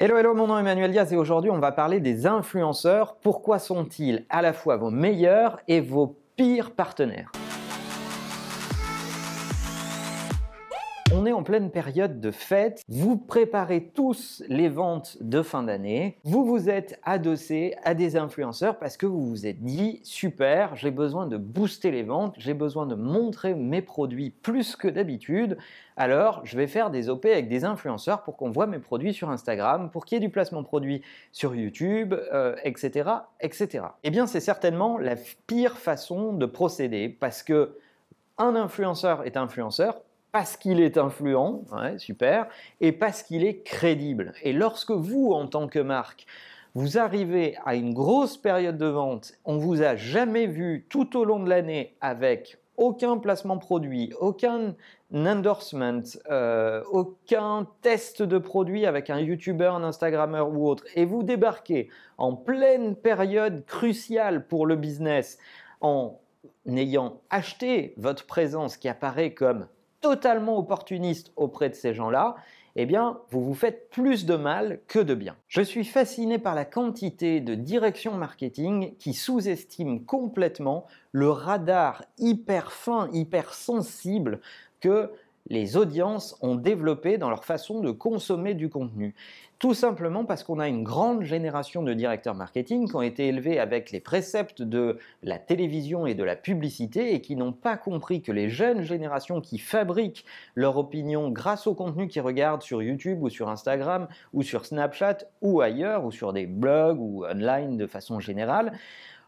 Hello, hello, mon nom est Emmanuel Diaz et aujourd'hui on va parler des influenceurs. Pourquoi sont-ils à la fois vos meilleurs et vos pires partenaires? On est en pleine période de fête, vous préparez tous les ventes de fin d'année, vous vous êtes adossé à des influenceurs parce que vous vous êtes dit super, j'ai besoin de booster les ventes, j'ai besoin de montrer mes produits plus que d'habitude, alors je vais faire des OP avec des influenceurs pour qu'on voit mes produits sur Instagram, pour qu'il y ait du placement produit sur YouTube, etc., euh, etc. Eh bien c'est certainement la pire façon de procéder parce que un influenceur est influenceur parce qu'il est influent, super, et parce qu'il est crédible. Et lorsque vous, en tant que marque, vous arrivez à une grosse période de vente, on vous a jamais vu tout au long de l'année avec aucun placement produit, aucun endorsement, euh, aucun test de produit avec un YouTuber, un Instagrammeur ou autre, et vous débarquez en pleine période cruciale pour le business en ayant acheté votre présence qui apparaît comme totalement opportuniste auprès de ces gens-là, eh bien, vous vous faites plus de mal que de bien. Je suis fasciné par la quantité de directions marketing qui sous-estiment complètement le radar hyper fin, hyper sensible que les audiences ont développé dans leur façon de consommer du contenu. Tout simplement parce qu'on a une grande génération de directeurs marketing qui ont été élevés avec les préceptes de la télévision et de la publicité et qui n'ont pas compris que les jeunes générations qui fabriquent leur opinion grâce au contenu qu'ils regardent sur YouTube ou sur Instagram ou sur Snapchat ou ailleurs ou sur des blogs ou online de façon générale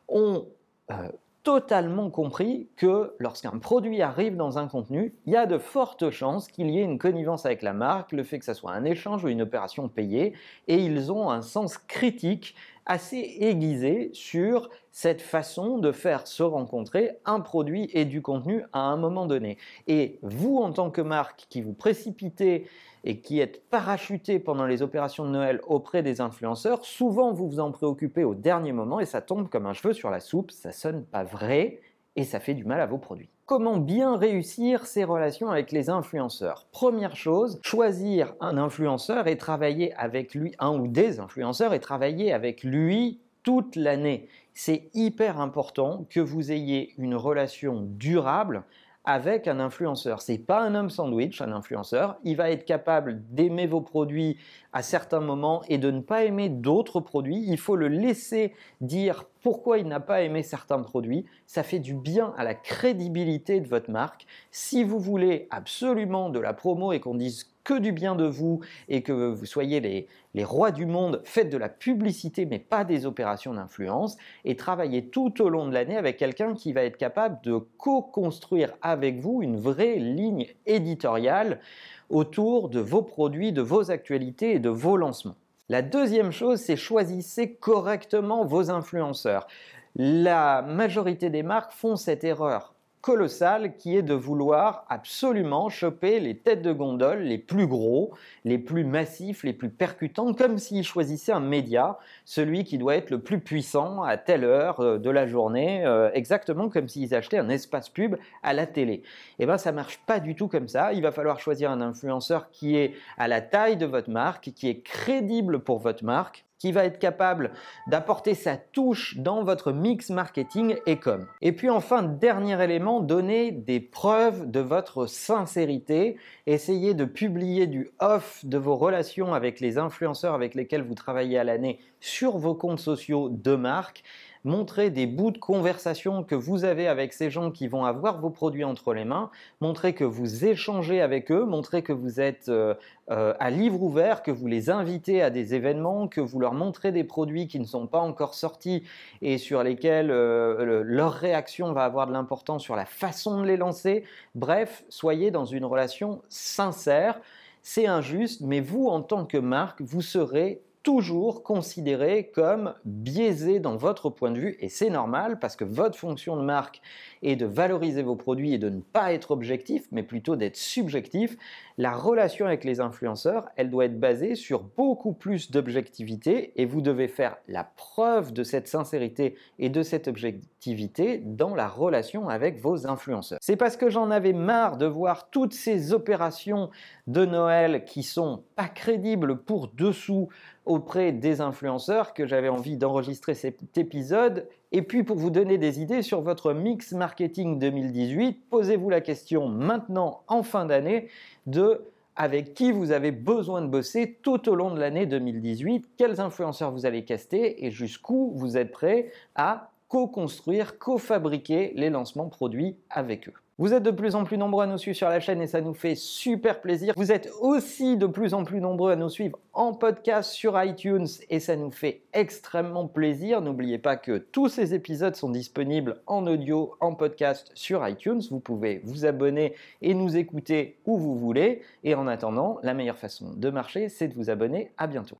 ont euh, totalement compris que lorsqu'un produit arrive dans un contenu, il y a de fortes chances qu'il y ait une connivence avec la marque, le fait que ça soit un échange ou une opération payée, et ils ont un sens critique assez aiguisé sur cette façon de faire se rencontrer un produit et du contenu à un moment donné. Et vous, en tant que marque qui vous précipitez et qui êtes parachuté pendant les opérations de Noël auprès des influenceurs, souvent vous vous en préoccupez au dernier moment et ça tombe comme un cheveu sur la soupe, ça sonne pas vrai et ça fait du mal à vos produits. Comment bien réussir ces relations avec les influenceurs Première chose, choisir un influenceur et travailler avec lui, un ou des influenceurs et travailler avec lui toute l'année. C'est hyper important que vous ayez une relation durable avec un influenceur. C'est pas un homme sandwich, un influenceur. Il va être capable d'aimer vos produits à certains moments et de ne pas aimer d'autres produits. Il faut le laisser dire pourquoi il n'a pas aimé certains produits. Ça fait du bien à la crédibilité de votre marque. Si vous voulez absolument de la promo et qu'on dise que du bien de vous et que vous soyez les, les rois du monde, faites de la publicité mais pas des opérations d'influence et travaillez tout au long de l'année avec quelqu'un qui va être capable de co-construire avec vous une vraie ligne éditoriale autour de vos produits, de vos actualités et de vos lancements. La deuxième chose, c'est choisissez correctement vos influenceurs. La majorité des marques font cette erreur colossal qui est de vouloir absolument choper les têtes de gondole les plus gros, les plus massifs, les plus percutants, comme s'ils choisissaient un média, celui qui doit être le plus puissant à telle heure euh, de la journée, euh, exactement comme s'ils achetaient un espace pub à la télé. Eh bien ça marche pas du tout comme ça. Il va falloir choisir un influenceur qui est à la taille de votre marque, qui est crédible pour votre marque, qui va être capable d'apporter sa touche dans votre mix marketing et com. Et puis enfin, dernier élément, donner des preuves de votre sincérité. Essayez de publier du off de vos relations avec les influenceurs avec lesquels vous travaillez à l'année sur vos comptes sociaux de marque montrer des bouts de conversation que vous avez avec ces gens qui vont avoir vos produits entre les mains, montrer que vous échangez avec eux, montrer que vous êtes euh, euh, à livre ouvert, que vous les invitez à des événements, que vous leur montrez des produits qui ne sont pas encore sortis et sur lesquels euh, leur réaction va avoir de l'importance sur la façon de les lancer. Bref, soyez dans une relation sincère. C'est injuste, mais vous, en tant que marque, vous serez toujours considéré comme biaisé dans votre point de vue et c'est normal parce que votre fonction de marque est de valoriser vos produits et de ne pas être objectif mais plutôt d'être subjectif. La relation avec les influenceurs, elle doit être basée sur beaucoup plus d'objectivité et vous devez faire la preuve de cette sincérité et de cette objectivité dans la relation avec vos influenceurs. C'est parce que j'en avais marre de voir toutes ces opérations de Noël qui sont pas crédibles pour dessous auprès des influenceurs que j'avais envie d'enregistrer cet épisode. Et puis pour vous donner des idées sur votre mix marketing 2018, posez-vous la question maintenant en fin d'année de avec qui vous avez besoin de bosser tout au long de l'année 2018, quels influenceurs vous allez caster et jusqu'où vous êtes prêt à co-construire, co-fabriquer les lancements produits avec eux. Vous êtes de plus en plus nombreux à nous suivre sur la chaîne et ça nous fait super plaisir. Vous êtes aussi de plus en plus nombreux à nous suivre en podcast sur iTunes et ça nous fait extrêmement plaisir. N'oubliez pas que tous ces épisodes sont disponibles en audio, en podcast sur iTunes. Vous pouvez vous abonner et nous écouter où vous voulez. Et en attendant, la meilleure façon de marcher, c'est de vous abonner. À bientôt.